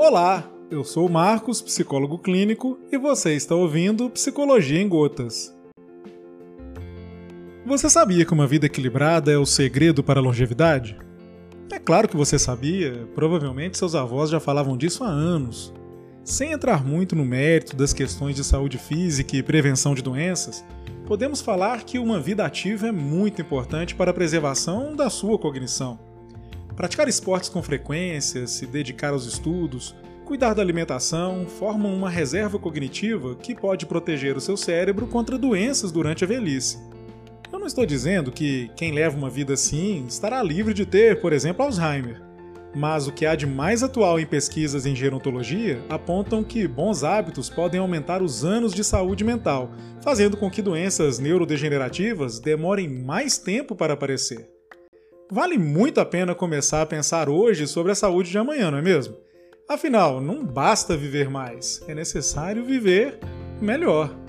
Olá, eu sou o Marcos, psicólogo clínico, e você está ouvindo Psicologia em Gotas. Você sabia que uma vida equilibrada é o segredo para a longevidade? É claro que você sabia, provavelmente seus avós já falavam disso há anos. Sem entrar muito no mérito das questões de saúde física e prevenção de doenças, podemos falar que uma vida ativa é muito importante para a preservação da sua cognição. Praticar esportes com frequência, se dedicar aos estudos, cuidar da alimentação formam uma reserva cognitiva que pode proteger o seu cérebro contra doenças durante a velhice. Eu não estou dizendo que quem leva uma vida assim estará livre de ter, por exemplo, Alzheimer. Mas o que há de mais atual em pesquisas em gerontologia apontam que bons hábitos podem aumentar os anos de saúde mental, fazendo com que doenças neurodegenerativas demorem mais tempo para aparecer. Vale muito a pena começar a pensar hoje sobre a saúde de amanhã, não é mesmo? Afinal, não basta viver mais, é necessário viver melhor.